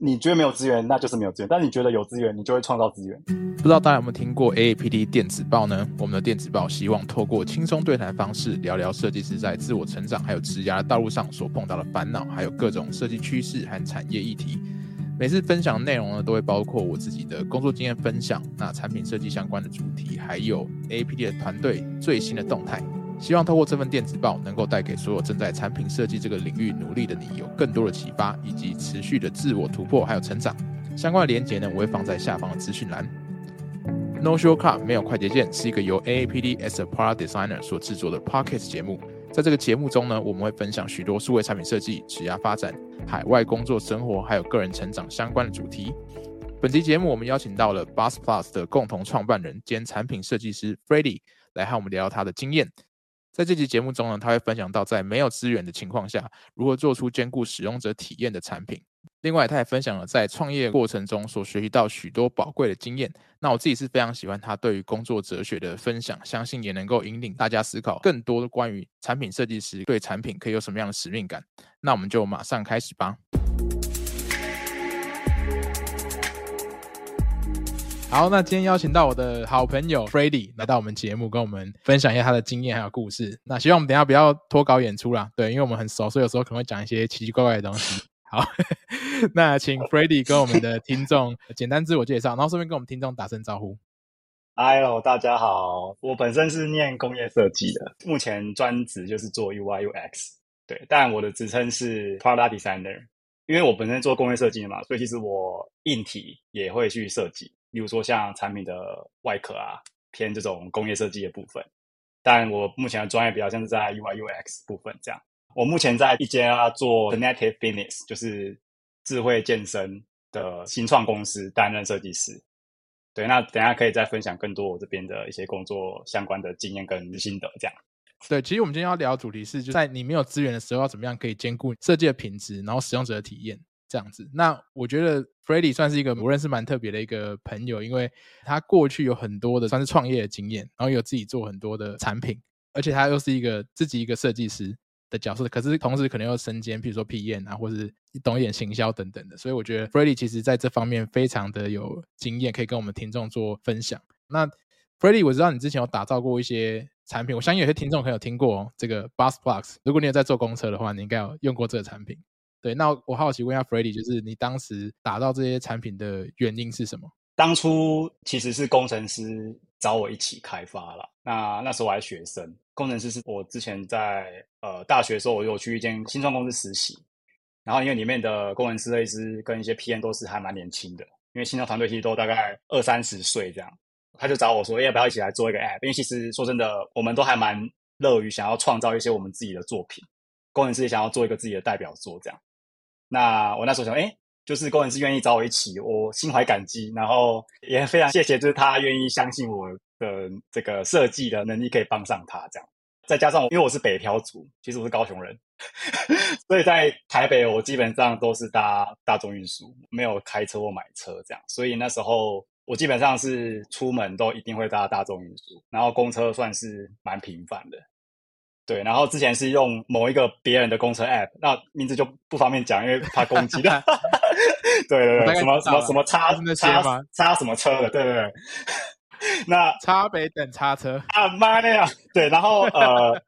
你觉得没有资源，那就是没有资源；但你觉得有资源，你就会创造资源。不知道大家有没有听过 AAPD 电子报呢？我们的电子报希望透过轻松对谈方式，聊聊设计师在自我成长还有职涯的道路上所碰到的烦恼，还有各种设计趋势和产业议题。每次分享内容呢，都会包括我自己的工作经验分享，那产品设计相关的主题，还有 AAPD 的团队最新的动态。希望透过这份电子报，能够带给所有正在产品设计这个领域努力的你，有更多的启发，以及持续的自我突破还有成长。相关的连结呢，我会放在下方的资讯栏。No Shortcut 没有快捷键，是一个由 AAPD as a Product Designer 所制作的 Pocket 节目。在这个节目中呢，我们会分享许多数位产品设计、职业发展、海外工作生活，还有个人成长相关的主题。本期节目我们邀请到了 Bus Plus 的共同创办人兼产品设计师 Freddy 来和我们聊聊他的经验。在这期节目中呢，他会分享到在没有资源的情况下，如何做出兼顾使用者体验的产品。另外，他也分享了在创业过程中所学习到许多宝贵的经验。那我自己是非常喜欢他对于工作哲学的分享，相信也能够引领大家思考更多的关于产品设计师对产品可以有什么样的使命感。那我们就马上开始吧。好，那今天邀请到我的好朋友 Freddy 来到我们节目，跟我们分享一下他的经验还有故事。那希望我们等下不要脱稿演出啦，对，因为我们很熟，所以有时候可能会讲一些奇奇怪怪的东西。好，那请 Freddy 跟我们的听众简单自我介绍，然后顺便跟我们听众打声招呼。Hello，大家好，我本身是念工业设计的，目前专职就是做 UI UX，对，但我的职称是 Product Designer，因为我本身做工业设计的嘛，所以其实我硬体也会去设计。比如说像产品的外壳啊，偏这种工业设计的部分，但我目前的专业比较像是在 UI UX 部分这样。我目前在一家做 Connected Fitness，就是智慧健身的新创公司担任设计师。对，那等下可以再分享更多我这边的一些工作相关的经验跟心得这样。对，其实我们今天要聊的主题是，就在你没有资源的时候，要怎么样可以兼顾设计的品质，然后使用者的体验。这样子，那我觉得 Freddy 算是一个我认识蛮特别的一个朋友，因为他过去有很多的算是创业的经验，然后有自己做很多的产品，而且他又是一个自己一个设计师的角色，可是同时可能又身兼，比如说 PM 啊，或是懂一点行销等等的，所以我觉得 Freddy 其实在这方面非常的有经验，可以跟我们听众做分享。那 Freddy，我知道你之前有打造过一些产品，我相信有些听众可能有听过这个 Bus Plus，如果你有在坐公车的话，你应该有用过这个产品。对，那我好奇问一下 Freddy，就是你当时打造这些产品的原因是什么？当初其实是工程师找我一起开发了。那那时候我还学生，工程师是我之前在呃大学的时候，我有去一间新创公司实习。然后因为里面的工程师、设计师跟一些 PM 都是还蛮年轻的，因为新创团队其实都大概二三十岁这样。他就找我说，要不要一起来做一个 App？因为其实说真的，我们都还蛮乐于想要创造一些我们自己的作品。工程师也想要做一个自己的代表作这样。那我那时候想，哎，就是工程师愿意找我一起，我心怀感激，然后也非常谢谢，就是他愿意相信我的这个设计的能力可以帮上他这样。再加上，因为我是北漂族，其实我是高雄人，所以在台北我基本上都是搭大众运输，没有开车或买车这样。所以那时候我基本上是出门都一定会搭大众运输，然后公车算是蛮频繁的。对，然后之前是用某一个别人的公车 App，那名字就不方便讲，因为怕攻击的。对对对，什么什么什么叉叉叉什么车的，对对对。那 叉北等叉车啊妈的呀！对，然后呃，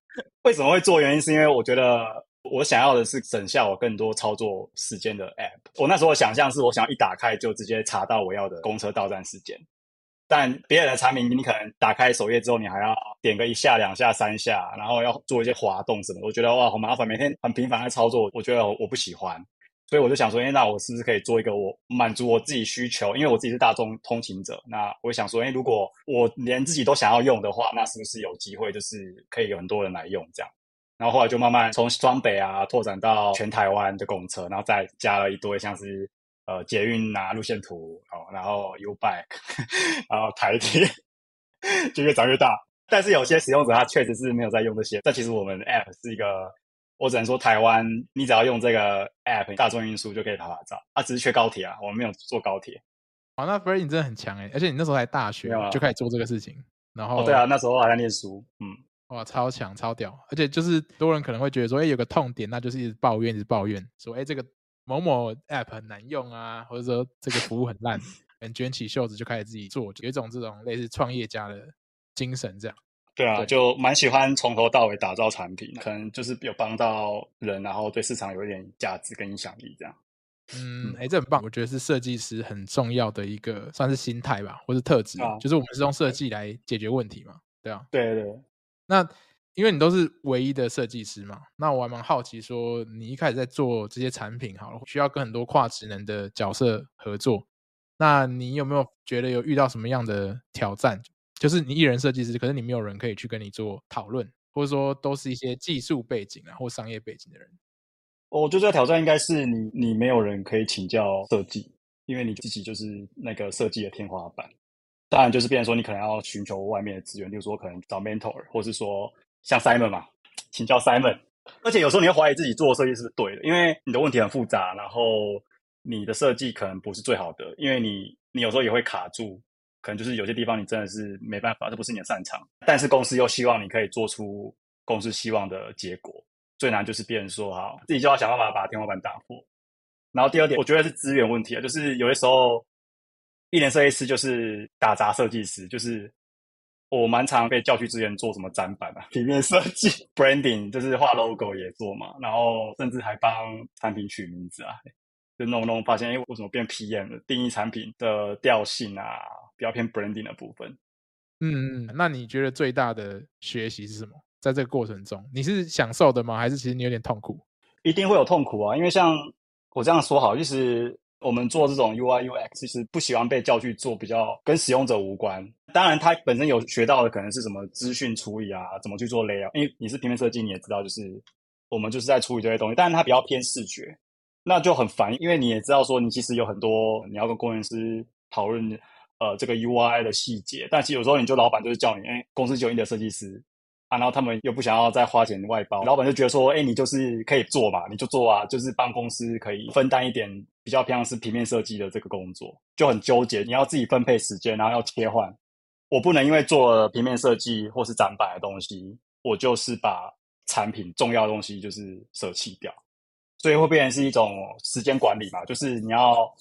为什么会做？原因是因为我觉得我想要的是省下我更多操作时间的 App。我那时候想象是我想要一打开就直接查到我要的公车到站时间。但别人的产品，你可能打开首页之后，你还要点个一下、两下、三下，然后要做一些滑动什么。我觉得哇，好麻烦，每天很频繁的操作，我觉得我不喜欢。所以我就想说，哎，那我是不是可以做一个我满足我自己需求？因为我自己是大众通勤者，那我想说，哎，如果我连自己都想要用的话，那是不是有机会就是可以有很多人来用这样？然后后来就慢慢从双北啊拓展到全台湾的公车，然后再加了一堆像是。呃，捷运啊，路线图哦，然后 U-Bike，然后台铁，就越长越大。但是有些使用者他确实是没有在用这些。但其实我们 App 是一个，我只能说台湾，你只要用这个 App，大众运输就可以拍拍照。啊，只是缺高铁啊，我们没有坐高铁。好，那你真的很强诶，而且你那时候还大学就开始做这个事情。然后，哦，对啊，那时候还在念书。嗯，哇，超强超屌！而且就是多人可能会觉得说，哎，有个痛点，那就是一直抱怨，一直抱怨，说，哎，这个。某某 App 很难用啊，或者说这个服务很烂，很卷起袖子就开始自己做，有一种这种类似创业家的精神，这样。对啊，对就蛮喜欢从头到尾打造产品，可能就是有帮到人，然后对市场有一点价值跟影响力这样。嗯，哎、欸，这很棒，我觉得是设计师很重要的一个算是心态吧，或是特质，啊、就是我们是用设计来解决问题嘛，对啊。对对，对。那因为你都是唯一的设计师嘛，那我还蛮好奇说，你一开始在做这些产品，好了，需要跟很多跨职能的角色合作，那你有没有觉得有遇到什么样的挑战？就是你一人设计师，可是你没有人可以去跟你做讨论，或者说都是一些技术背景啊或商业背景的人。我觉得这个挑战应该是你，你没有人可以请教设计，因为你自己就是那个设计的天花板。当然，就是变成说你可能要寻求外面的资源，比如说可能找 mentor，或是说像 Simon 嘛，请教 Simon。而且有时候你会怀疑自己做的设计是不是对的，因为你的问题很复杂，然后你的设计可能不是最好的，因为你你有时候也会卡住。可能就是有些地方你真的是没办法，这不是你的擅长。但是公司又希望你可以做出公司希望的结果。最难就是别人说好，自己就要想办法把天花板打破。然后第二点，我觉得是资源问题啊，就是有些时候一人设计师就是打杂设计师，就是我蛮常被叫去之前做什么展板啊、平面设计、branding，就是画 logo 也做嘛，然后甚至还帮产品取名字啊，就弄弄发现，哎，为什么变 PM 了？定义产品的调性啊。比较偏 branding 的部分，嗯嗯，那你觉得最大的学习是什么？在这个过程中，你是享受的吗？还是其实你有点痛苦？一定会有痛苦啊，因为像我这样说好，就是我们做这种 UI UX，其实不喜欢被叫去做比较跟使用者无关。当然，他本身有学到的可能是什么资讯处理啊，怎么去做 layout。因为你是平面设计，你也知道，就是我们就是在处理这些东西，但是它比较偏视觉，那就很烦。因为你也知道说，你其实有很多你要跟工程师讨论。呃，这个 UI 的细节，但其实有时候你就老板就是叫你，哎，公司就你的设计师啊，然后他们又不想要再花钱外包，老板就觉得说，哎，你就是可以做嘛，你就做啊，就是帮公司可以分担一点比较偏向是平面设计的这个工作，就很纠结，你要自己分配时间，然后要切换，我不能因为做平面设计或是展板的东西，我就是把产品重要的东西就是舍弃掉，所以会变成是一种时间管理嘛，就是你要。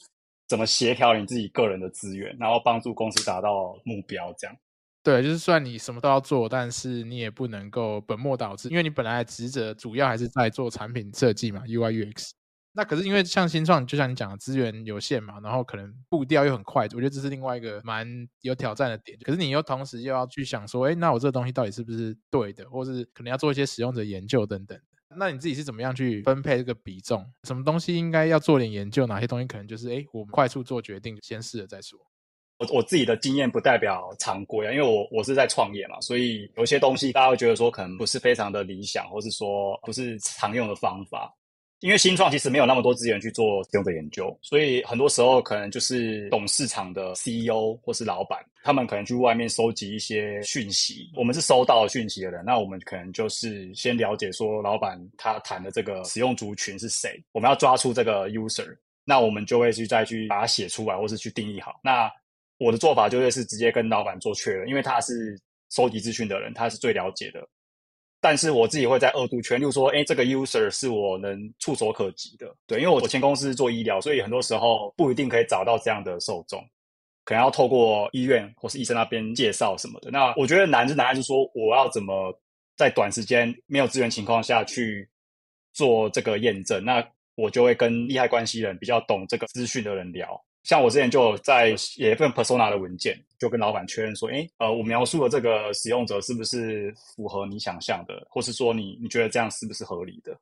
怎么协调你自己个人的资源，然后帮助公司达到目标？这样对，就是算你什么都要做，但是你也不能够本末倒置，因为你本来的职责主要还是在做产品设计嘛，UI UX。那可是因为像新创，就像你讲的资源有限嘛，然后可能步调又很快，我觉得这是另外一个蛮有挑战的点。可是你又同时又要去想说，哎，那我这个东西到底是不是对的，或是可能要做一些使用者研究等等。那你自己是怎么样去分配这个比重？什么东西应该要做点研究？哪些东西可能就是哎，我们快速做决定，先试了再说。我我自己的经验不代表常规啊，因为我我是在创业嘛，所以有些东西大家会觉得说可能不是非常的理想，或是说不是常用的方法。因为新创其实没有那么多资源去做使用者研究，所以很多时候可能就是懂市场的 CEO 或是老板，他们可能去外面收集一些讯息。我们是收到讯息的人，那我们可能就是先了解说老板他谈的这个使用族群是谁，我们要抓出这个 user，那我们就会去再去把它写出来，或是去定义好。那我的做法就会是直接跟老板做确认，因为他是收集资讯的人，他是最了解的。但是我自己会在二度确认，例如说，哎，这个 user 是我能触手可及的，对，因为我前公司做医疗，所以很多时候不一定可以找到这样的受众，可能要透过医院或是医生那边介绍什么的。那我觉得难是难，在是说我要怎么在短时间没有资源情况下去做这个验证，那我就会跟利害关系人比较懂这个资讯的人聊。像我之前就在写一份 persona 的文件，就跟老板确认说，诶，呃，我描述的这个使用者是不是符合你想象的，或是说你你觉得这样是不是合理的？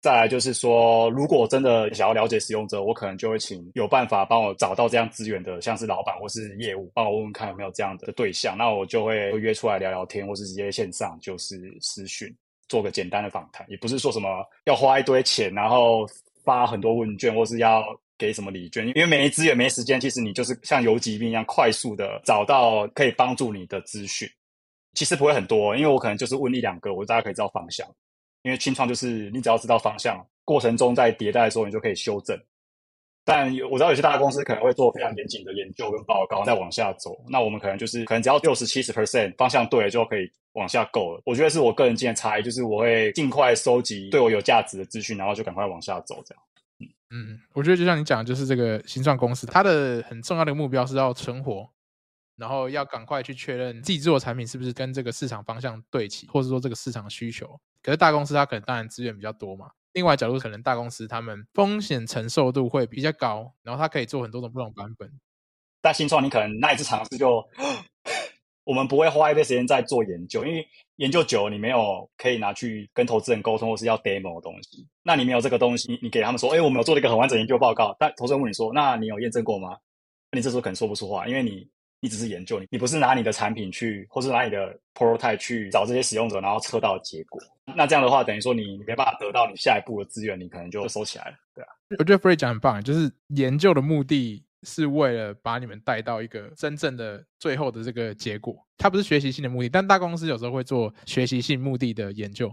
再来就是说，如果真的想要了解使用者，我可能就会请有办法帮我找到这样资源的，像是老板或是业务，帮我问问看有没有这样的对象，那我就会约出来聊聊天，或是直接线上就是私讯做个简单的访谈，也不是说什么要花一堆钱，然后发很多问卷，或是要。给什么礼券？因为没资源、没时间，其实你就是像游击兵一样，快速的找到可以帮助你的资讯。其实不会很多，因为我可能就是问一两个，我大家可以知道方向。因为清创就是你只要知道方向，过程中在迭代的时候，你就可以修正。但我知道有些大公司可能会做非常严谨的研究跟报告，再往下走。那我们可能就是可能只要六十七十 percent 方向对了，就可以往下够了。我觉得是我个人经验差异，就是我会尽快收集对我有价值的资讯，然后就赶快往下走，这样。嗯，我觉得就像你讲的，就是这个新创公司，它的很重要的目标是要存活，然后要赶快去确认自己做的产品是不是跟这个市场方向对齐，或者说这个市场需求。可是大公司它可能当然资源比较多嘛。另外角度，可能大公司他们风险承受度会比较高，然后它可以做很多种不同版本。但新创你可能那一次尝试就，我们不会花一堆时间在做研究，因为研究久了你没有可以拿去跟投资人沟通或是要 demo 的东西。那你没有这个东西，你你给他们说，哎，我们有做了一个很完整研究报告，但投资人问你说，那你有验证过吗？你这时候可能说不出话，因为你。你只是研究你，你不是拿你的产品去，或是拿你的 prototype 去找这些使用者，然后测到结果。那这样的话，等于说你你没办法得到你下一步的资源，你可能就收起来了，对啊。我觉得 Fred 讲很棒，就是研究的目的是为了把你们带到一个真正的最后的这个结果，它不是学习性的目的。但大公司有时候会做学习性目的的研究，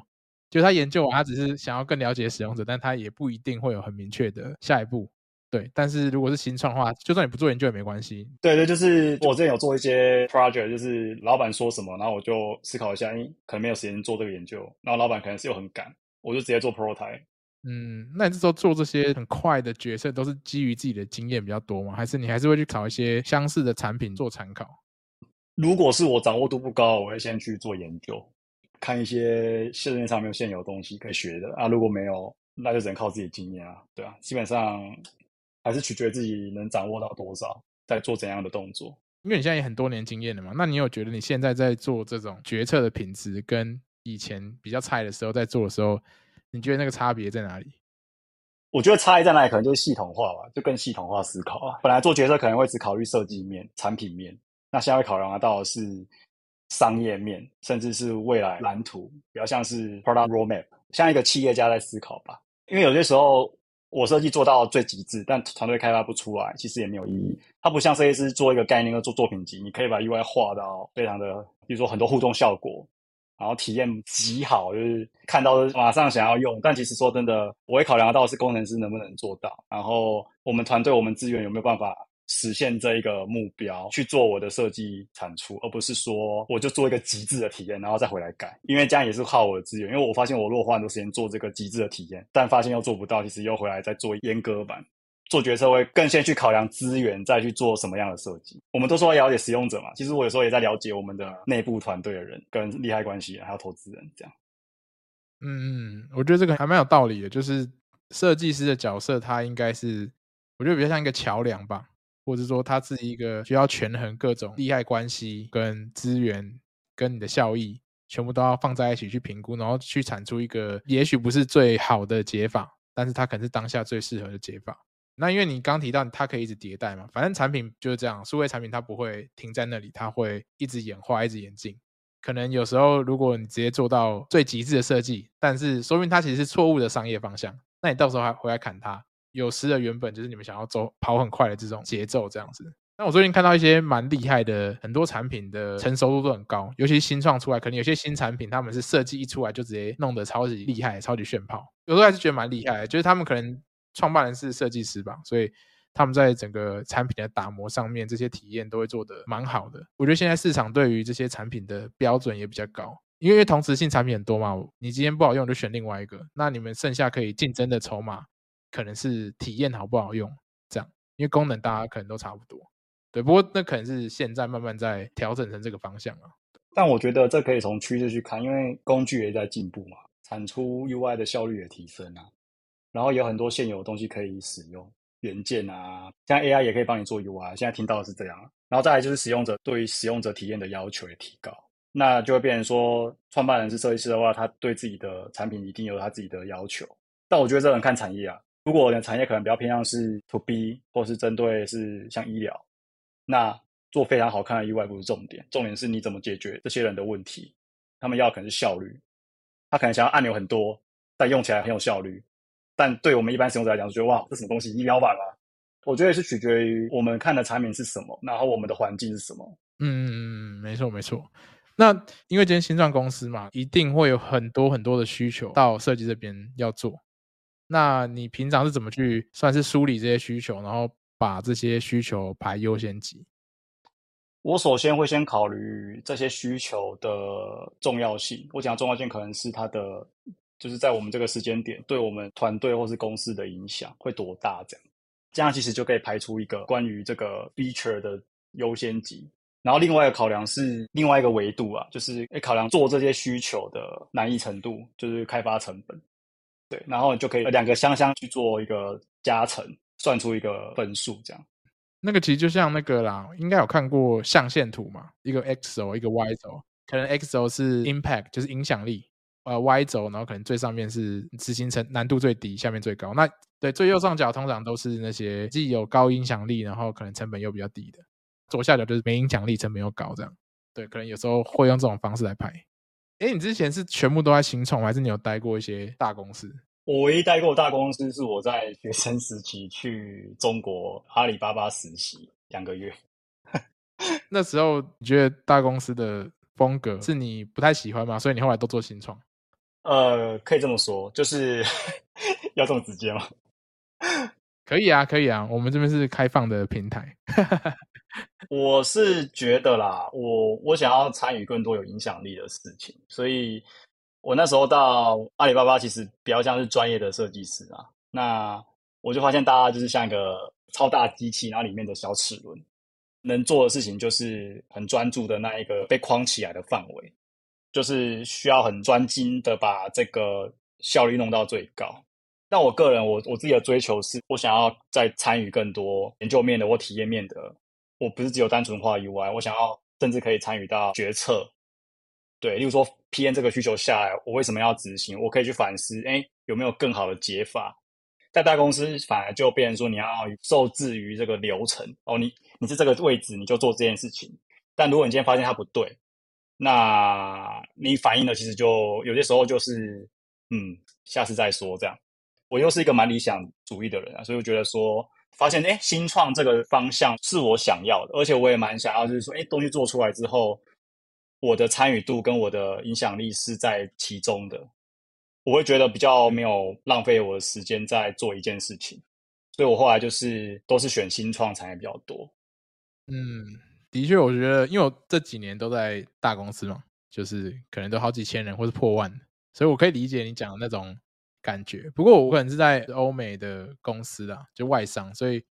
就他研究完，他只是想要更了解使用者，但他也不一定会有很明确的下一步。对，但是如果是新创的话，就算你不做研究也没关系。对对，就是我之前有做一些 project，就是老板说什么，然后我就思考一下，诶，可能没有时间做这个研究，然后老板可能是又很赶，我就直接做 prototype。嗯，那你这时候做这些很快的决策，都是基于自己的经验比较多吗？还是你还是会去考一些相似的产品做参考？如果是我掌握度不高，我会先去做研究，看一些市面上没有现有的东西可以学的啊。如果没有，那就只能靠自己经验啊。对啊，基本上。还是取决于自己能掌握到多少，在做怎样的动作。因为你现在也很多年经验了嘛，那你有觉得你现在在做这种决策的品质，跟以前比较菜的时候在做的时候，你觉得那个差别在哪里？我觉得差异在哪里，可能就是系统化吧，就更系统化思考啊。本来做决策可能会只考虑设计面、产品面，那现在考量到的是商业面，甚至是未来蓝图，比较像是 product roadmap，像一个企业家在思考吧。因为有些时候。我设计做到最极致，但团队开发不出来，其实也没有意义。它不像设计师做一个概念或做作品集，你可以把 UI 画到非常的，比如说很多互动效果，然后体验极好，就是看到马上想要用。但其实说真的，我会考量到是工程师能不能做到，然后我们团队我们资源有没有办法。实现这一个目标去做我的设计产出，而不是说我就做一个极致的体验，然后再回来改。因为这样也是耗我的资源。因为我发现我如果花很多时间做这个极致的体验，但发现又做不到，其实又回来再做阉割版。做决策会更先去考量资源，再去做什么样的设计。我们都说要了解使用者嘛，其实我有时候也在了解我们的内部团队的人跟利害关系，还有投资人这样。嗯嗯，我觉得这个还蛮有道理的，就是设计师的角色，他应该是我觉得比较像一个桥梁吧。或者说，他是一个需要权衡各种利害关系、跟资源、跟你的效益，全部都要放在一起去评估，然后去产出一个也许不是最好的解法，但是它可能是当下最适合的解法。那因为你刚提到它可以一直迭代嘛，反正产品就是这样，数位产品它不会停在那里，它会一直演化、一直演进。可能有时候如果你直接做到最极致的设计，但是说明它其实是错误的商业方向，那你到时候还回来砍它。有失了原本就是你们想要走跑很快的这种节奏，这样子。那我最近看到一些蛮厉害的，很多产品的成熟度都很高，尤其新创出来，可能有些新产品他们是设计一出来就直接弄得超级厉害、超级炫炮。有时候还是觉得蛮厉害，就是他们可能创办人是设计师吧，所以他们在整个产品的打磨上面，这些体验都会做得蛮好的。我觉得现在市场对于这些产品的标准也比较高，因为同时性产品很多嘛，你今天不好用就选另外一个，那你们剩下可以竞争的筹码。可能是体验好不好用这样，因为功能大家可能都差不多，对。不过那可能是现在慢慢在调整成这个方向啊。但我觉得这可以从趋势去看，因为工具也在进步嘛，产出 UI 的效率也提升啊。然后有很多现有的东西可以使用，元件啊，像 AI 也可以帮你做 UI。现在听到的是这样，然后再来就是使用者对于使用者体验的要求也提高，那就会变成说，创办人是设计师的话，他对自己的产品一定有他自己的要求。但我觉得这很看产业啊。如果我的产业可能比较偏向是 to B，或是针对是像医疗，那做非常好看的 UI 不是重点，重点是你怎么解决这些人的问题。他们要可能是效率，他可能想要按钮很多，但用起来很有效率。但对我们一般使用者来讲，就觉得哇，这什么东西？仪表板吗？我觉得也是取决于我们看的产品是什么，然后我们的环境是什么。嗯嗯嗯，没错没错。那因为今天新创公司嘛，一定会有很多很多的需求到设计这边要做。那你平常是怎么去算是梳理这些需求，然后把这些需求排优先级？我首先会先考虑这些需求的重要性。我讲的重要性可能是它的就是在我们这个时间点，对我们团队或是公司的影响会多大？这样，这样其实就可以排出一个关于这个 feature 的优先级。然后另外一个考量是另外一个维度啊，就是诶考量做这些需求的难易程度，就是开发成本。对，然后就可以两个相相去做一个加成，算出一个分数这样。那个其实就像那个啦，应该有看过象限图嘛，一个 X 轴，一个 Y 轴，可能 X 轴是 impact，就是影响力。呃，Y 轴，然后可能最上面是执行层难度最低，下面最高。那对最右上角通常都是那些既有高影响力，然后可能成本又比较低的。左下角就是没影响力，成本又高这样。对，可能有时候会用这种方式来拍。哎，你之前是全部都在新创，还是你有待过一些大公司？我唯一待过大公司是我在学生时期去中国阿里巴巴实习两个月。那时候你觉得大公司的风格是你不太喜欢吗？所以你后来都做新创？呃，可以这么说，就是 要这么直接吗？可以啊，可以啊，我们这边是开放的平台。我是觉得啦，我我想要参与更多有影响力的事情，所以我那时候到阿里巴巴，其实比较像是专业的设计师啊。那我就发现大家就是像一个超大机器，然后里面的小齿轮，能做的事情就是很专注的那一个被框起来的范围。就是需要很专精的把这个效率弄到最高。但我个人，我我自己的追求是，我想要再参与更多研究面的或体验面的。我不是只有单纯化 UI，我想要甚至可以参与到决策。对，例如说 PM 这个需求下来，我为什么要执行？我可以去反思，哎，有没有更好的解法？在大公司反而就变成说，你要受制于这个流程。哦，你你是这个位置，你就做这件事情。但如果你今天发现它不对，那你反映的其实就有些时候就是，嗯，下次再说这样。我又是一个蛮理想主义的人啊，所以我觉得说，发现诶新创这个方向是我想要的，而且我也蛮想要，就是说，诶东西做出来之后，我的参与度跟我的影响力是在其中的，我会觉得比较没有浪费我的时间在做一件事情，所以我后来就是都是选新创产业比较多，嗯。的确，我觉得，因为我这几年都在大公司嘛，就是可能都好几千人或是破万，所以我可以理解你讲的那种感觉。不过我可能是在欧美的公司啦，就外商，所以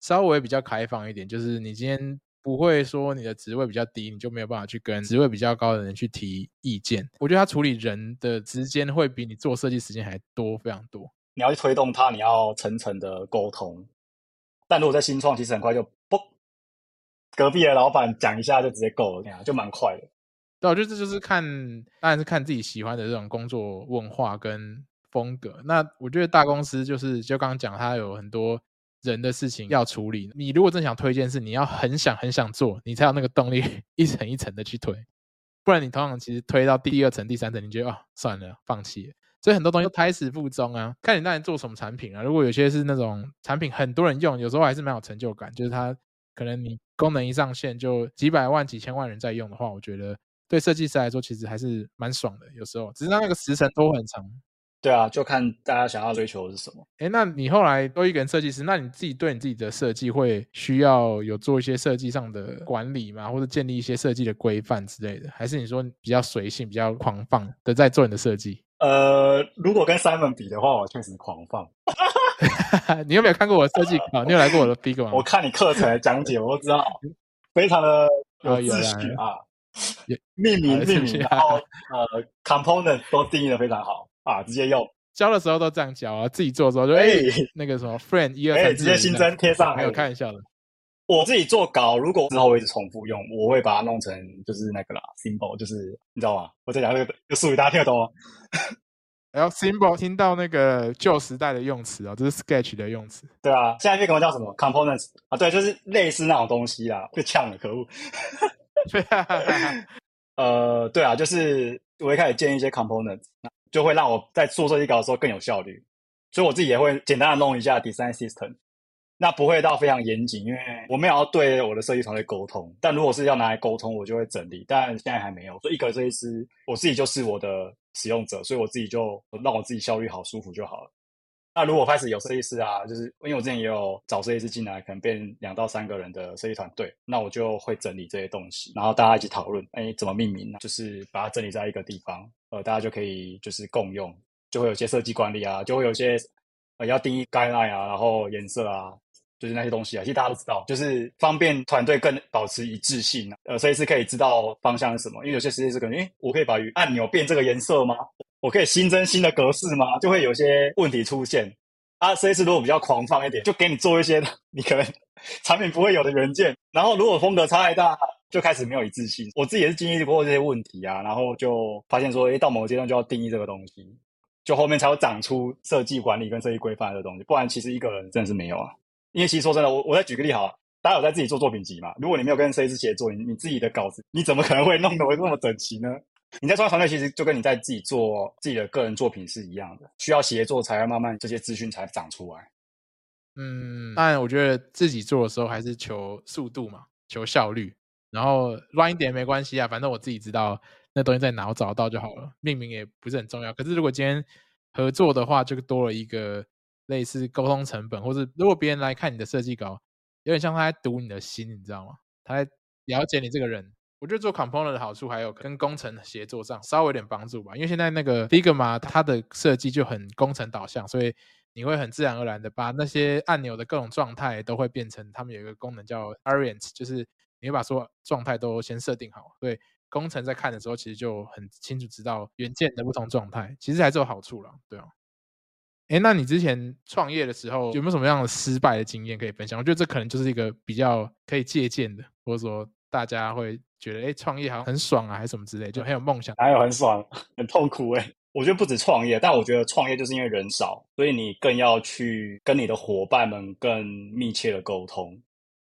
稍微比较开放一点。就是你今天不会说你的职位比较低，你就没有办法去跟职位比较高的人去提意见。我觉得他处理人的时间会比你做设计时间还多非常多。你要去推动他，你要层层的沟通。但如果在新创，其实很快就。隔壁的老板讲一下就直接够了，就蛮快的。对，我觉得这就是看，当然是看自己喜欢的这种工作文化跟风格。那我觉得大公司就是，就刚刚讲，它有很多人的事情要处理。你如果真想推荐是，你要很想很想做，你才有那个动力一层一层的去推。不然你通常其实推到第二层、第三层，你觉得啊、哦，算了，放弃。所以很多东西都胎死腹中啊，看你那里做什么产品啊。如果有些是那种产品很多人用，有时候还是蛮有成就感，就是它。可能你功能一上线就几百万、几千万人在用的话，我觉得对设计师来说其实还是蛮爽的。有时候只是那个时程都很长。对啊，就看大家想要追求的是什么。哎，那你后来都一个人设计师，那你自己对你自己的设计会需要有做一些设计上的管理吗？或者建立一些设计的规范之类的？还是你说比较随性、比较狂放的在做你的设计？呃，如果跟 Simon 比的话，我确实狂放。你有没有看过我的设计稿？你有来过我的 Figma 吗？我看你课程的讲解，我都知道，非常的有秩序啊，命名命名，然后呃，component 都定义的非常好啊，直接用。教的时候都这样教啊，自己做的时候就哎，那个什么 friend 一二三，直接新增贴上，还有开玩笑的。我自己做稿，如果之后我一直重复用，我会把它弄成就是那个啦，symbol，就是你知道吗？我在讲这个术语，大家听得懂吗？然后 symbol 听到那个旧时代的用词啊、哦，这是 Sketch 的用词。对啊，现在这个叫什么 Components 啊？对，就是类似那种东西啦，被呛了，可恶。对啊，呃，对啊，就是我一开始建一些 Components，就会让我在做设计稿的时候更有效率。所以我自己也会简单的弄一下 Design System，那不会到非常严谨，因为我没有要对我的设计团队沟通。但如果是要拿来沟通，我就会整理。但现在还没有，所以一个设计师，我自己就是我的。使用者，所以我自己就让我自己效率好、舒服就好了。那如果开始有设计师啊，就是因为我之前也有找设计师进来，可能变两到三个人的设计团队，那我就会整理这些东西，然后大家一起讨论，哎，怎么命名呢？就是把它整理在一个地方，呃，大家就可以就是共用。就会有些设计管理啊，就会有些呃要定义 guideline 啊，然后颜色啊，就是那些东西啊，其实大家都知道，就是方便团队更保持一致性啊。呃，设计师可以知道方向是什么，因为有些设计师可能，诶，我可以把按钮变这个颜色吗？我可以新增新的格式吗？就会有些问题出现。啊，设计师如果比较狂放一点，就给你做一些 你可能产品不会有的元件，然后如果风格差太大，就开始没有一致性。我自己也是经历过这些问题啊，然后就发现说，诶，到某个阶段就要定义这个东西，就后面才会长出设计管理跟设计规范的东西。不然其实一个人真的是没有啊。因为其实说真的，我我再举个例好，大家有在自己做作品集嘛？如果你没有跟设计师协作，你你自己的稿子，你怎么可能会弄得会那么整齐呢？你在创业团队其实就跟你在自己做自己的个人作品是一样的，需要协作才要慢慢这些资讯才长出来。嗯，当然我觉得自己做的时候还是求速度嘛，求效率，然后乱一点没关系啊，反正我自己知道那东西在哪，我找得到就好了。命名也不是很重要。可是如果今天合作的话，就多了一个类似沟通成本，或是如果别人来看你的设计稿，有点像他在读你的心，你知道吗？他在了解你这个人。我觉得做 component 的好处还有跟工程协作上稍微有点帮助吧，因为现在那个 Figma 它的设计就很工程导向，所以你会很自然而然的把那些按钮的各种状态都会变成他们有一个功能叫 Orient，就是你会把所有状态都先设定好，所以工程在看的时候其实就很清楚知道元件的不同状态，其实还是有好处了，对啊。诶，那你之前创业的时候有没有什么样的失败的经验可以分享？我觉得这可能就是一个比较可以借鉴的，或者说。大家会觉得，哎，创业好像很爽啊，还是什么之类，就很有梦想。还有很爽，很痛苦哎。我觉得不止创业，但我觉得创业就是因为人少，所以你更要去跟你的伙伴们更密切的沟通。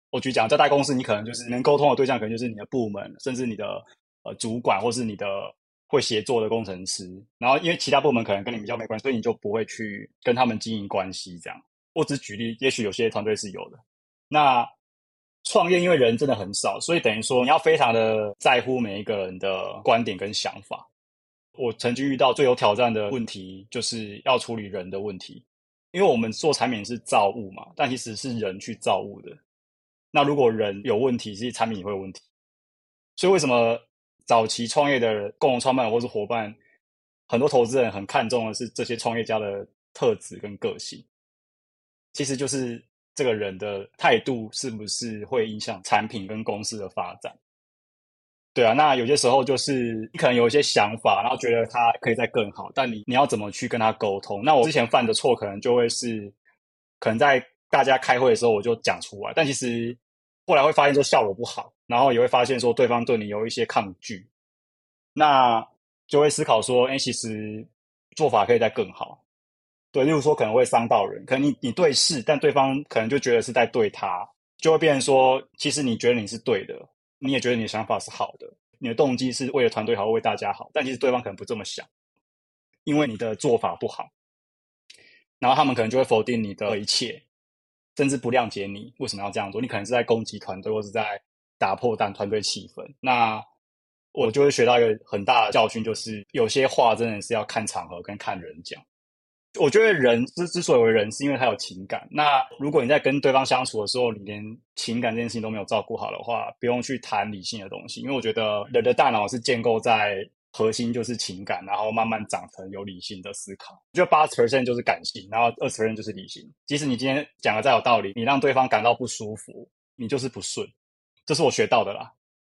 我举讲，在大公司，你可能就是能沟通的对象，可能就是你的部门，甚至你的呃主管，或是你的会协作的工程师。然后，因为其他部门可能跟你比较没关系，所以你就不会去跟他们经营关系。这样，我只举例，也许有些团队是有的。那。创业因为人真的很少，所以等于说你要非常的在乎每一个人的观点跟想法。我曾经遇到最有挑战的问题，就是要处理人的问题，因为我们做产品是造物嘛，但其实是人去造物的。那如果人有问题，其实产品也会有问题。所以为什么早期创业的共同创办或是伙伴，很多投资人很看重的是这些创业家的特质跟个性，其实就是。这个人的态度是不是会影响产品跟公司的发展？对啊，那有些时候就是你可能有一些想法，然后觉得他可以再更好，但你你要怎么去跟他沟通？那我之前犯的错可能就会是，可能在大家开会的时候我就讲出来，但其实后来会发现说效果不好，然后也会发现说对方对你有一些抗拒，那就会思考说，哎，其实做法可以再更好。对，例如说可能会伤到人，可能你你对事，但对方可能就觉得是在对他，就会变成说，其实你觉得你是对的，你也觉得你的想法是好的，你的动机是为了团队好，为大家好，但其实对方可能不这么想，因为你的做法不好，然后他们可能就会否定你的一切，甚至不谅解你为什么要这样做，你可能是在攻击团队，或是在打破但团队气氛。那我就会学到一个很大的教训，就是有些话真的是要看场合跟看人讲。我觉得人之之所以为人，是因为他有情感。那如果你在跟对方相处的时候，你连情感这件事情都没有照顾好的话，不用去谈理性的东西。因为我觉得人的大脑是建构在核心就是情感，然后慢慢长成有理性的思考。就八十 percent 就是感性，然后二十 percent 就是理性。即使你今天讲的再有道理，你让对方感到不舒服，你就是不顺。这是我学到的啦。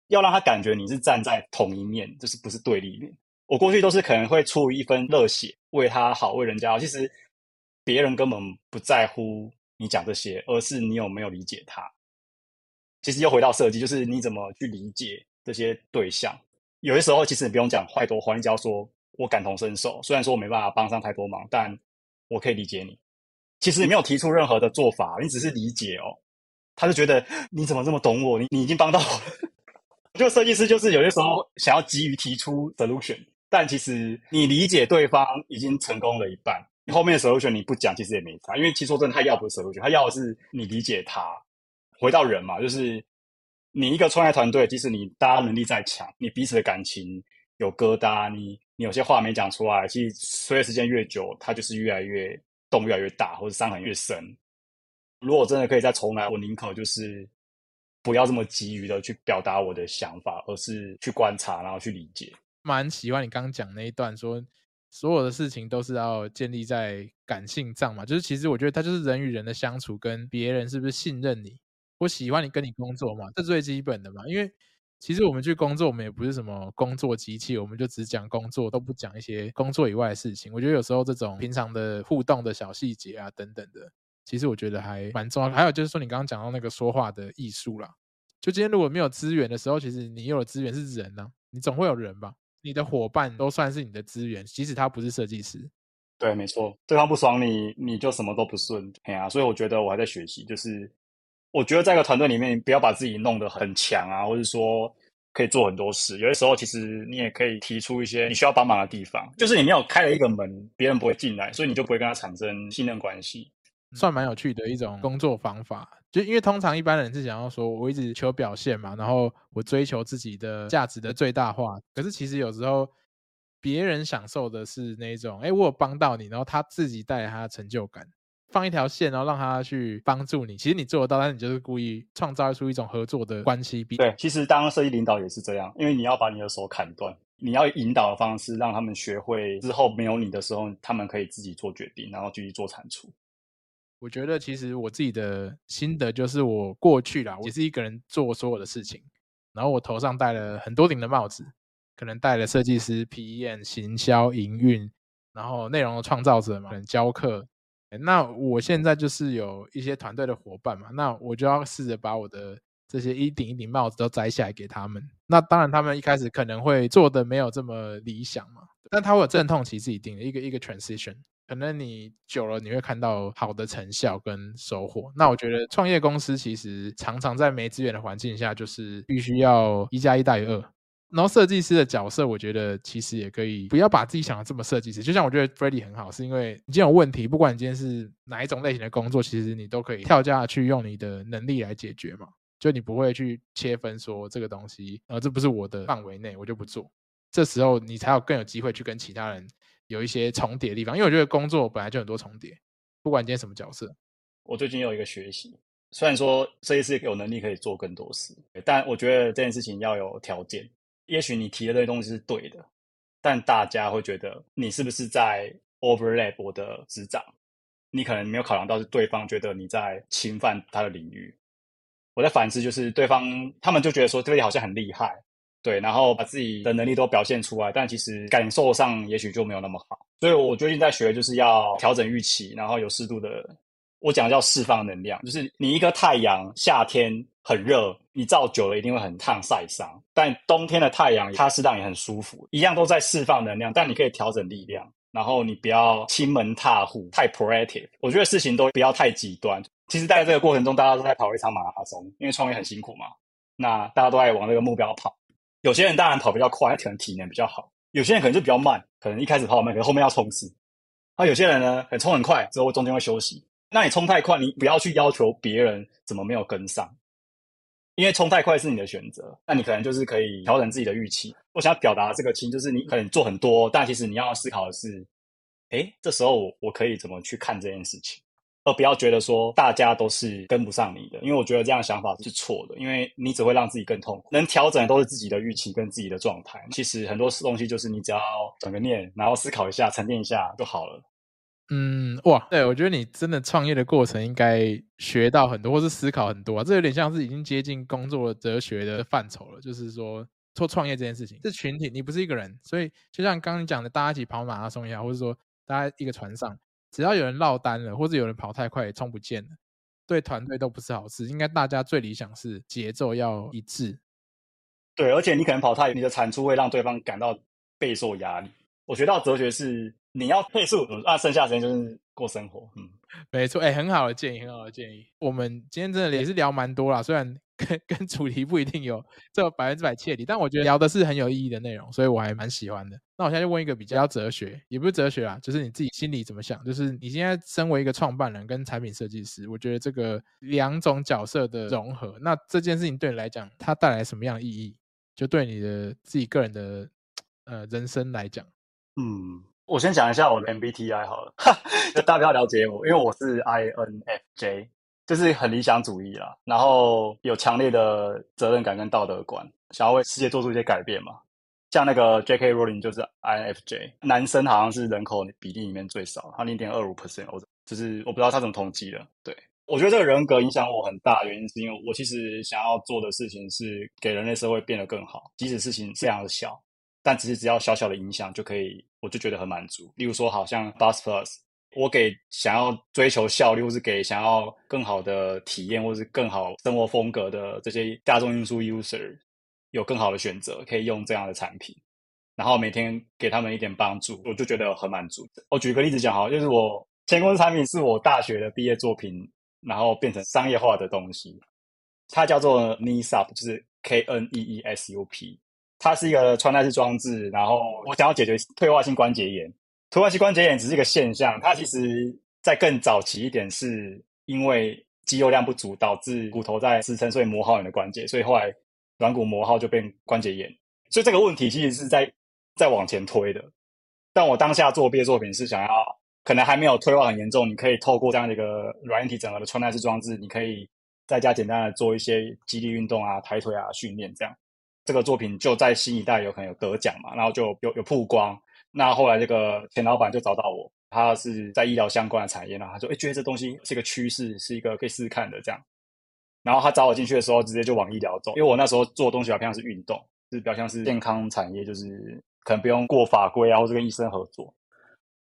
要让他感觉你是站在同一面，就是不是对立面。我过去都是可能会出于一份热血，为他好，为人家好。其实别人根本不在乎你讲这些，而是你有没有理解他。其实又回到设计，就是你怎么去理解这些对象。有些时候其实你不用讲太多话，你只要说我感同身受。虽然说我没办法帮上太多忙，但我可以理解你。其实你没有提出任何的做法，你只是理解哦。他就觉得你怎么这么懂我？你你已经帮到我。我觉得设计师就是有些时候想要急于提出 solution。但其实你理解对方已经成功了一半，你后面的 solution 你不讲，其实也没差。因为其实说真的，他要不是 solution，他要的是你理解他。回到人嘛，就是你一个创业团队，即使你大家能力再强，你彼此的感情有疙瘩，你你有些话没讲出来，其实随着时间越久，它就是越来越洞越来越大，或者伤痕越深。如果真的可以再重来，我宁可就是不要这么急于的去表达我的想法，而是去观察，然后去理解。蛮喜欢你刚刚讲那一段，说所有的事情都是要建立在感性上嘛。就是其实我觉得它就是人与人的相处，跟别人是不是信任你，我喜欢你跟你工作嘛，这最基本的嘛。因为其实我们去工作，我们也不是什么工作机器，我们就只讲工作，都不讲一些工作以外的事情。我觉得有时候这种平常的互动的小细节啊，等等的，其实我觉得还蛮重要。还有就是说，你刚刚讲到那个说话的艺术啦，就今天如果没有资源的时候，其实你有的资源是人呢、你总会有人吧？你的伙伴都算是你的资源，即使他不是设计师。对，没错，对方不爽你，你就什么都不顺。哎呀，所以我觉得我还在学习，就是。我觉得在一个团队里面，不要把自己弄得很强啊，或者说可以做很多事。有些时候，其实你也可以提出一些你需要帮忙的地方。就是你没有开了一个门，别人不会进来，所以你就不会跟他产生信任关系。算蛮有趣的一种工作方法。就因为通常一般人是想要说，我一直求表现嘛，然后我追求自己的价值的最大化。可是其实有时候别人享受的是那种，哎，我有帮到你，然后他自己带来他的成就感。放一条线，然后让他去帮助你。其实你做得到，但是你就是故意创造出一种合作的关系。对，其实当设计领导也是这样，因为你要把你的手砍断，你要引导的方式让他们学会之后没有你的时候，他们可以自己做决定，然后继续做产出。我觉得其实我自己的心得就是，我过去啦，我也是一个人做所有的事情，然后我头上戴了很多顶的帽子，可能戴了设计师、PM、行销、营运，然后内容的创造者嘛，可能教课。那我现在就是有一些团队的伙伴嘛，那我就要试着把我的这些一顶一顶帽子都摘下来给他们。那当然，他们一开始可能会做的没有这么理想嘛，但他会有阵痛期是一定的，一个一个 transition，可能你久了你会看到好的成效跟收获。那我觉得创业公司其实常常在没资源的环境下，就是必须要一加一大于二。然后设计师的角色，我觉得其实也可以不要把自己想的这么设计师。就像我觉得 Freddy 很好，是因为你今天有问题，不管你今天是哪一种类型的工作，其实你都可以跳下去用你的能力来解决嘛。就你不会去切分说这个东西，呃，这不是我的范围内，我就不做。这时候你才有更有机会去跟其他人有一些重叠的地方。因为我觉得工作本来就很多重叠，不管今天什么角色。我最近有一个学习，虽然说设计师有能力可以做更多事，但我觉得这件事情要有条件。也许你提的这些东西是对的，但大家会觉得你是不是在 overlap 我的职掌？你可能没有考量到是对方觉得你在侵犯他的领域。我在反思，就是对方他们就觉得说这里好像很厉害，对，然后把自己的能力都表现出来，但其实感受上也许就没有那么好。所以我最近在学，就是要调整预期，然后有适度的，我讲叫释放能量，就是你一个太阳夏天。很热，你照久了一定会很烫晒伤。但冬天的太阳，它是让你很舒服，一样都在释放能量。但你可以调整力量，然后你不要亲门踏户，太 proactive。我觉得事情都不要太极端。其实，在这个过程中，大家都在跑一场马拉松，因为创业很辛苦嘛。那大家都在往这个目标跑。有些人当然跑比较快，他可能体能比较好；有些人可能就比较慢，可能一开始跑慢，可能后面要冲刺。那有些人呢，很冲很快，之后中间会休息。那你冲太快，你不要去要求别人怎么没有跟上。因为冲太快是你的选择，那你可能就是可以调整自己的预期。我想要表达这个情，就是你可能做很多，但其实你要思考的是，诶，这时候我可以怎么去看这件事情，而不要觉得说大家都是跟不上你的。因为我觉得这样想法是错的，因为你只会让自己更痛苦。能调整的都是自己的预期跟自己的状态。其实很多东西就是你只要转个念，然后思考一下，沉淀一下就好了。嗯，哇，对，我觉得你真的创业的过程应该学到很多，或是思考很多啊。这有点像是已经接近工作哲学的范畴了。就是说，做创业这件事情是群体，你不是一个人，所以就像刚刚你讲的，大家一起跑马拉松一样，或者说大家一个船上，只要有人落单了，或者有人跑太快也冲不见了，对团队都不是好事。应该大家最理想是节奏要一致。对，而且你可能跑太，你的产出会让对方感到备受压力。我学到哲学是。你要配速，那剩下时间就是过生活。嗯，没错，哎、欸，很好的建议，很好的建议。我们今天真的也是聊蛮多啦，虽然跟跟主题不一定有这百分之百切题，但我觉得聊的是很有意义的内容，所以我还蛮喜欢的。那我现在就问一个比较哲学，也不是哲学啦，就是你自己心里怎么想？就是你现在身为一个创办人跟产品设计师，我觉得这个两种角色的融合，那这件事情对你来讲，它带来什么样的意义？就对你的自己个人的呃人生来讲，嗯。我先讲一下我的 MBTI 好了，就大家要了解我，因为我是 INFJ，就是很理想主义啦，然后有强烈的责任感跟道德观，想要为世界做出一些改变嘛。像那个 J.K. Rowling 就是 INFJ，男生好像是人口比例里面最少，他零点二五 percent，我就是我不知道他怎么统计的。对，我觉得这个人格影响我很大，原因是因为我其实想要做的事情是给人类社会变得更好，即使事情非常的小，但只是只要小小的影响就可以，我就觉得很满足。例如说，好像 Bus Plus，我给想要追求效率，或是给想要更好的体验，或是更好生活风格的这些大众运输 user。有更好的选择，可以用这样的产品，然后每天给他们一点帮助，我就觉得很满足。我举个例子讲哈，就是我前公司产品是我大学的毕业作品，然后变成商业化的东西，它叫做 KneeSup，就是 K N E E S U P，它是一个穿戴式装置，然后我想要解决退化性关节炎。退化性关节炎只是一个现象，它其实在更早期一点，是因为肌肉量不足导致骨头在支撑，所以磨耗你的关节，所以后来。软骨磨耗就变关节炎，所以这个问题其实是在在往前推的。但我当下做毕业作品是想要，可能还没有退化很严重，你可以透过这样的一个软体整合的穿戴式装置，你可以在家简单的做一些肌力运动啊、抬腿啊训练这样。这个作品就在新一代有可能有得奖嘛，然后就有有曝光。那后来这个钱老板就找到我，他是在医疗相关的产业，然后他说：“哎，觉得这东西是一个趋势，是一个可以试试看的这样。”然后他找我进去的时候，直接就往医疗走，因为我那时候做的东西比较像是运动，是比较像是健康产业，就是可能不用过法规啊，或者跟医生合作。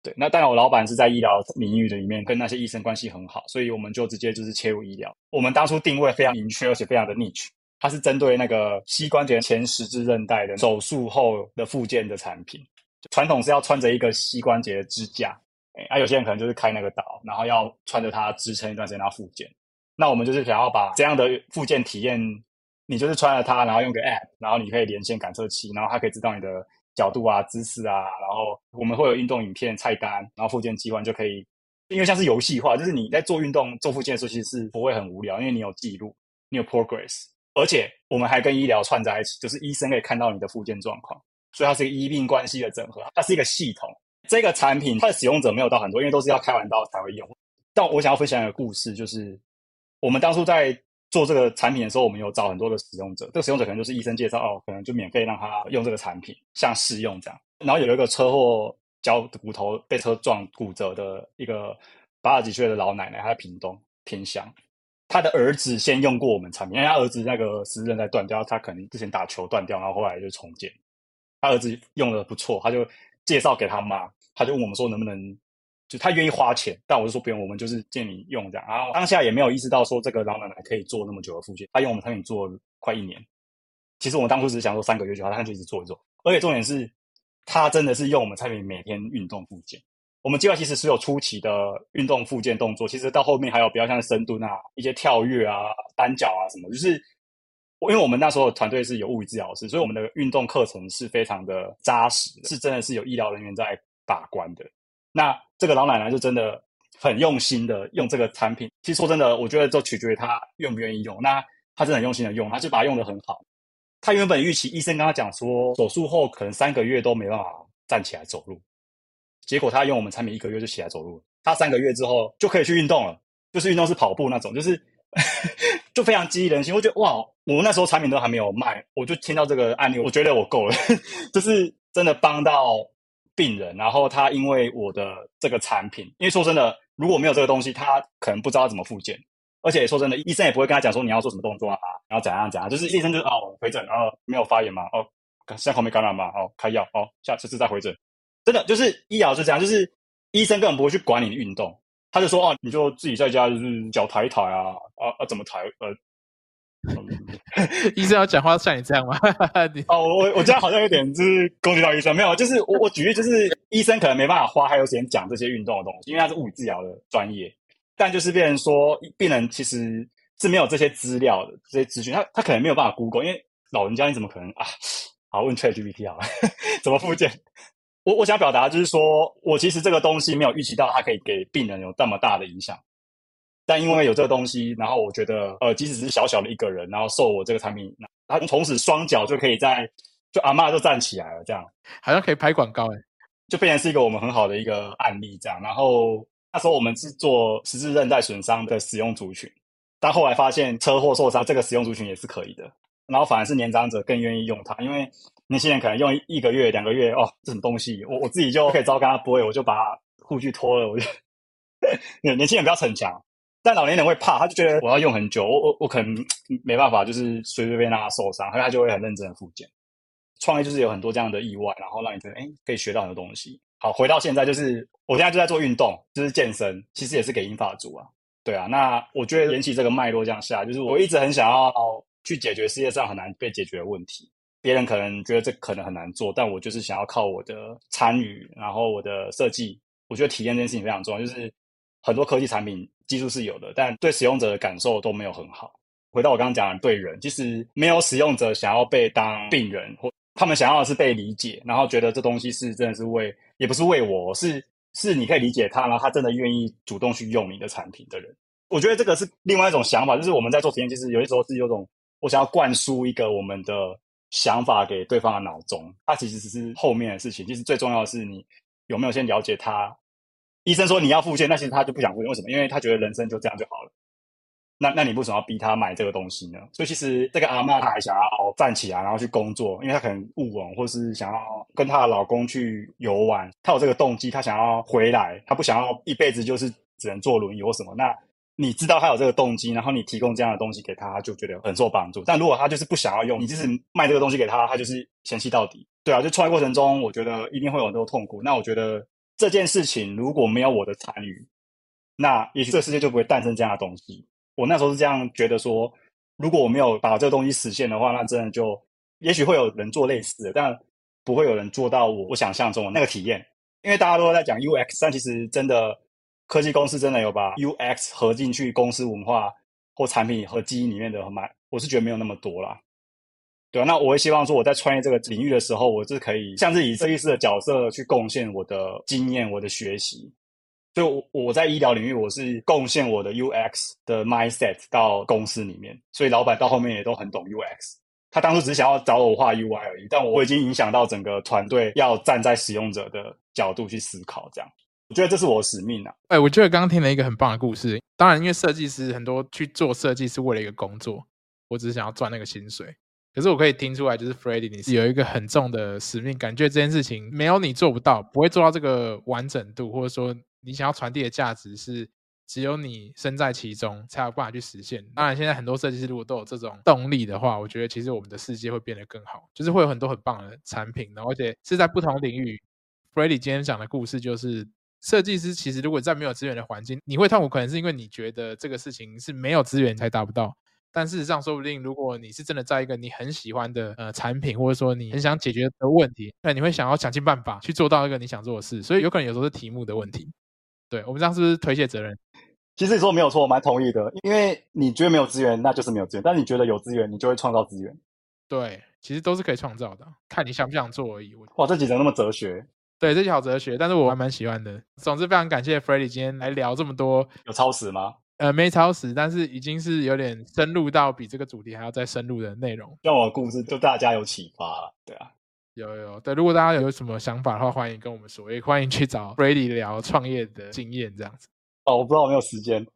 对，那当然我老板是在医疗领域的里面，跟那些医生关系很好，所以我们就直接就是切入医疗。我们当初定位非常明确，而且非常的 niche，它是针对那个膝关节前十字韧带的手术后的复健的产品。传统是要穿着一个膝关节的支架，哎，啊有些人可能就是开那个刀，然后要穿着它支撑一段时间，然后复健。那我们就是想要把这样的复健体验，你就是穿了它，然后用个 App，然后你可以连线感测器，然后它可以知道你的角度啊、姿势啊，然后我们会有运动影片、菜单，然后复健计划就可以，因为像是游戏化，就是你在做运动、做复健的时候，其实是不会很无聊，因为你有记录，你有 progress，而且我们还跟医疗串在一起，就是医生可以看到你的复健状况，所以它是一个医病关系的整合，它是一个系统。这个产品它的使用者没有到很多，因为都是要开完刀才会用。但我想要分享一个故事，就是。我们当初在做这个产品的时候，我们有找很多的使用者。这个使用者可能就是医生介绍哦，可能就免费让他用这个产品，像试用这样。然后有一个车祸脚骨头被车撞骨折的一个八十几岁的老奶奶，她在屏东偏乡，她的儿子先用过我们产品，因为他儿子那个十字韧带断掉，他可能之前打球断掉，然后后来就重建。他儿子用的不错，他就介绍给他妈，他就问我们说能不能。就他愿意花钱，但我就说不用，我们就是借你用这样。然后当下也没有意识到说这个老奶奶可以做那么久的复健，他用我们产品做快一年。其实我们当初只是想说三个月就好，他就一直做一做。而且重点是，他真的是用我们产品每天运动复健。我们计划其实是有初期的运动复健动作，其实到后面还有比较像深蹲啊、一些跳跃啊、单脚啊什么。就是因为我们那时候团队是有物理治疗师，所以我们的运动课程是非常的扎实，是真的是有医疗人员在把关的。那这个老奶奶就真的很用心的用这个产品。其实说真的，我觉得就取决于她愿不愿意用。那她真的很用心的用，她就把它用得很好。她原本预期医生跟她讲说，手术后可能三个月都没办法站起来走路。结果她用我们产品一个月就起来走路了。她三个月之后就可以去运动了，就是运动是跑步那种，就是就非常激励人心。我觉得哇，我那时候产品都还没有卖，我就听到这个案例，我觉得我够了，就是真的帮到。病人，然后他因为我的这个产品，因为说真的，如果没有这个东西，他可能不知道怎么复健。而且说真的，医生也不会跟他讲说你要做什么动作啊，然后怎样怎样，就是医生就是哦回诊，然后没有发炎嘛，哦伤口没感染嘛，哦开药，哦下次再回诊。真的就是医疗是这样，就是医生根本不会去管你的运动，他就说哦你就自己在家就是脚抬一抬啊，啊啊怎么抬呃。医生要讲话像你这样吗？你哦，我我这样好像有点就是攻击到医生，没有，就是我我举例就是医生可能没办法花太多时间讲这些运动的东西，因为他是物理治疗的专业，但就是变成说病人其实是没有这些资料的这些资讯，他他可能没有办法 Google，因为老人家你怎么可能啊？好问 ChatGPT 好了，怎么复健？我我想表达就是说我其实这个东西没有预期到它可以给病人有这么大的影响。但因为有这个东西，然后我觉得，呃，即使是小小的一个人，然后受我这个产品，他从此双脚就可以在，就阿嬷就站起来了，这样。好像可以拍广告哎，就变成是一个我们很好的一个案例，这样。然后那时候我们是做十字韧带损伤的使用族群，但后来发现车祸受伤这个使用族群也是可以的，然后反而是年长者更愿意用它，因为年轻人可能用一个月、两个月，哦，这什么东西，我我自己就可以照跟他播，我就把护具脱了，我就 年轻人不要逞强，但老年人会怕，他就觉得我要用很久，我我我可能没办法，就是随随便让他受伤，所以他就会很认真的复健。创业就是有很多这样的意外，然后让你觉得，哎，可以学到很多东西。好，回到现在，就是我现在就在做运动，就是健身，其实也是给英发族啊。对啊，那我觉得缘起这个脉络这样下，就是我一直很想要去解决世界上很难被解决的问题。别人可能觉得这可能很难做，但我就是想要靠我的参与，然后我的设计，我觉得体验这件事情非常重要。就是很多科技产品技术是有的，但对使用者的感受都没有很好。回到我刚刚讲的，对人，其实没有使用者想要被当病人或。他们想要的是被理解，然后觉得这东西是真的是为，也不是为我，是是你可以理解他，然后他真的愿意主动去用你的产品的人。我觉得这个是另外一种想法，就是我们在做实验，其实有些时候是有种我想要灌输一个我们的想法给对方的脑中，它其实只是后面的事情。其实最重要的是你有没有先了解他。医生说你要复健，那其实他就不想复健，为什么？因为他觉得人生就这样就好了。那那你为什么要逼他买这个东西呢？所以其实这个阿嬷她还想要站起来，然后去工作，因为她可能误吻，或是想要跟她的老公去游玩，她有这个动机，她想要回来，她不想要一辈子就是只能坐轮椅或什么。那你知道她有这个动机，然后你提供这样的东西给她，她就觉得很受帮助。但如果她就是不想要用，你就是卖这个东西给她，她就是嫌弃到底。对啊，就创业过程中，我觉得一定会有很多痛苦。那我觉得这件事情如果没有我的参与，那也许这世界就不会诞生这样的东西。我那时候是这样觉得说，如果我没有把这个东西实现的话，那真的就也许会有人做类似的，但不会有人做到我我想象中的那个体验。因为大家都在讲 UX，但其实真的科技公司真的有把 UX 合进去公司文化或产品和基因里面的蛮，我是觉得没有那么多啦。对，那我会希望说我在创业这个领域的时候，我是可以像是以设计师的角色去贡献我的经验、我的学习。所以我，我在医疗领域，我是贡献我的 UX 的 mindset 到公司里面，所以老板到后面也都很懂 UX。他当初只是想要找我画 UI 而已，但我已经影响到整个团队，要站在使用者的角度去思考。这样，我觉得这是我使命啊。哎，我觉得刚刚听了一个很棒的故事。当然，因为设计师很多去做设计是为了一个工作，我只是想要赚那个薪水。可是我可以听出来，就是 Freddy 你是有一个很重的使命感，觉这件事情没有你做不到，不会做到这个完整度，或者说。你想要传递的价值是只有你身在其中才有办法去实现。当然，现在很多设计师如果都有这种动力的话，我觉得其实我们的世界会变得更好，就是会有很多很棒的产品，然后而且是在不同领域。Freddy 今天讲的故事就是，设计师其实如果在没有资源的环境，你会痛苦，可能是因为你觉得这个事情是没有资源才达不到。但事实上，说不定如果你是真的在一个你很喜欢的呃产品，或者说你很想解决的问题，那你会想要想尽办法去做到一个你想做的事。所以有可能有时候是题目的问题。对，我们这样是不是推卸责任？其实你说没有错，我蛮同意的。因为你觉得没有资源，那就是没有资源；但你觉得有资源，你就会创造资源。对，其实都是可以创造的，看你想不想做而已。哇，这集怎么那么哲学？对，这集好哲学，但是我还蛮喜欢的。总之，非常感谢 Freddy 今天来聊这么多。有超时吗？呃，没超时，但是已经是有点深入到比这个主题还要再深入的内容。让我的故事就大家有启发了，对啊。有有对，如果大家有什么想法的话，欢迎跟我们说，也欢迎去找 Freddy 聊创业的经验这样子。哦，我不知道有没有时间。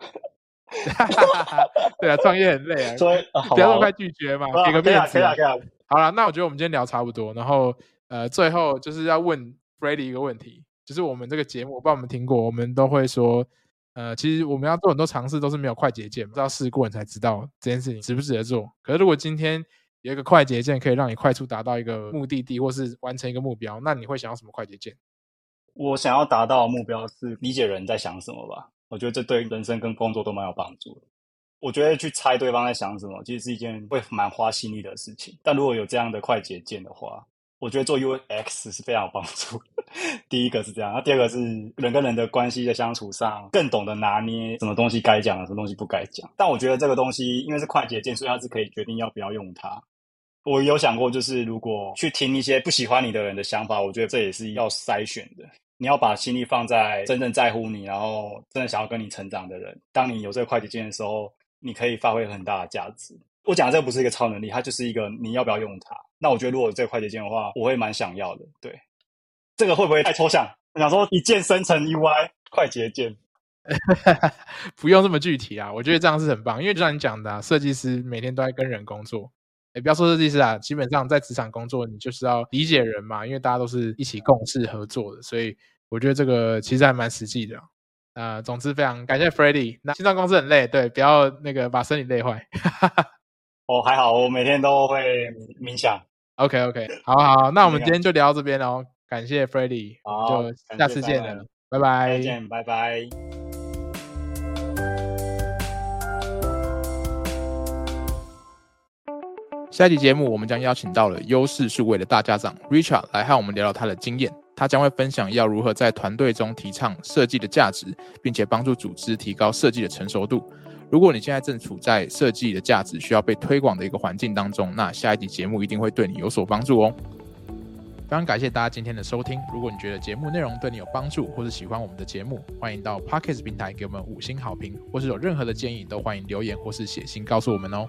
对啊，创业很累啊，所以、啊、不要那么快拒绝嘛，给个面子。啊，啊。好了，那我觉得我们今天聊差不多，然后呃，最后就是要问 Freddy 一个问题，就是我们这个节目，我不知道我们听过，我们都会说，呃，其实我们要做很多尝试，都是没有快捷键，不知道试过你才知道这件事情值不值得做。可是如果今天有一个快捷键可以让你快速达到一个目的地，或是完成一个目标，那你会想要什么快捷键？我想要达到的目标是理解人在想什么吧。我觉得这对人生跟工作都蛮有帮助的。我觉得去猜对方在想什么，其实是一件会蛮花心力的事情。但如果有这样的快捷键的话，我觉得做 UX 是非常有帮助。第一个是这样，那第二个是人跟人的关系的相处上，更懂得拿捏什么东西该讲，什么东西不该讲。但我觉得这个东西因为是快捷键，所以它是可以决定要不要用它。我有想过，就是如果去听一些不喜欢你的人的想法，我觉得这也是要筛选的。你要把心力放在真正在乎你，然后真的想要跟你成长的人。当你有这个快捷键的时候，你可以发挥很大的价值。我讲的这个不是一个超能力，它就是一个你要不要用它。那我觉得如果有这个快捷键的话，我会蛮想要的。对，这个会不会太抽象？我想说一键生成 UI 快捷键，不用这么具体啊。我觉得这样是很棒，因为就像你讲的啊，设计师每天都在跟人工作。也不要说设计师啊，基本上在职场工作，你就是要理解人嘛，因为大家都是一起共事合作的，所以我觉得这个其实还蛮实际的。啊、呃，总之非常感谢 Freddy。那新创公司很累，对，不要那个把身体累坏。哦，还好，我每天都会冥想。OK OK，好好，那我们今天就聊到这边哦。感谢 Freddy，好，就下次见了，拜拜。再见，拜拜。下一集节目，我们将邀请到了优势数位的大家长 Richard 来和我们聊聊他的经验。他将会分享要如何在团队中提倡设计的价值，并且帮助组织提高设计的成熟度。如果你现在正处在设计的价值需要被推广的一个环境当中，那下一集节目一定会对你有所帮助哦。非常感谢大家今天的收听。如果你觉得节目内容对你有帮助，或是喜欢我们的节目，欢迎到 Podcast 平台给我们五星好评，或是有任何的建议，都欢迎留言或是写信告诉我们哦。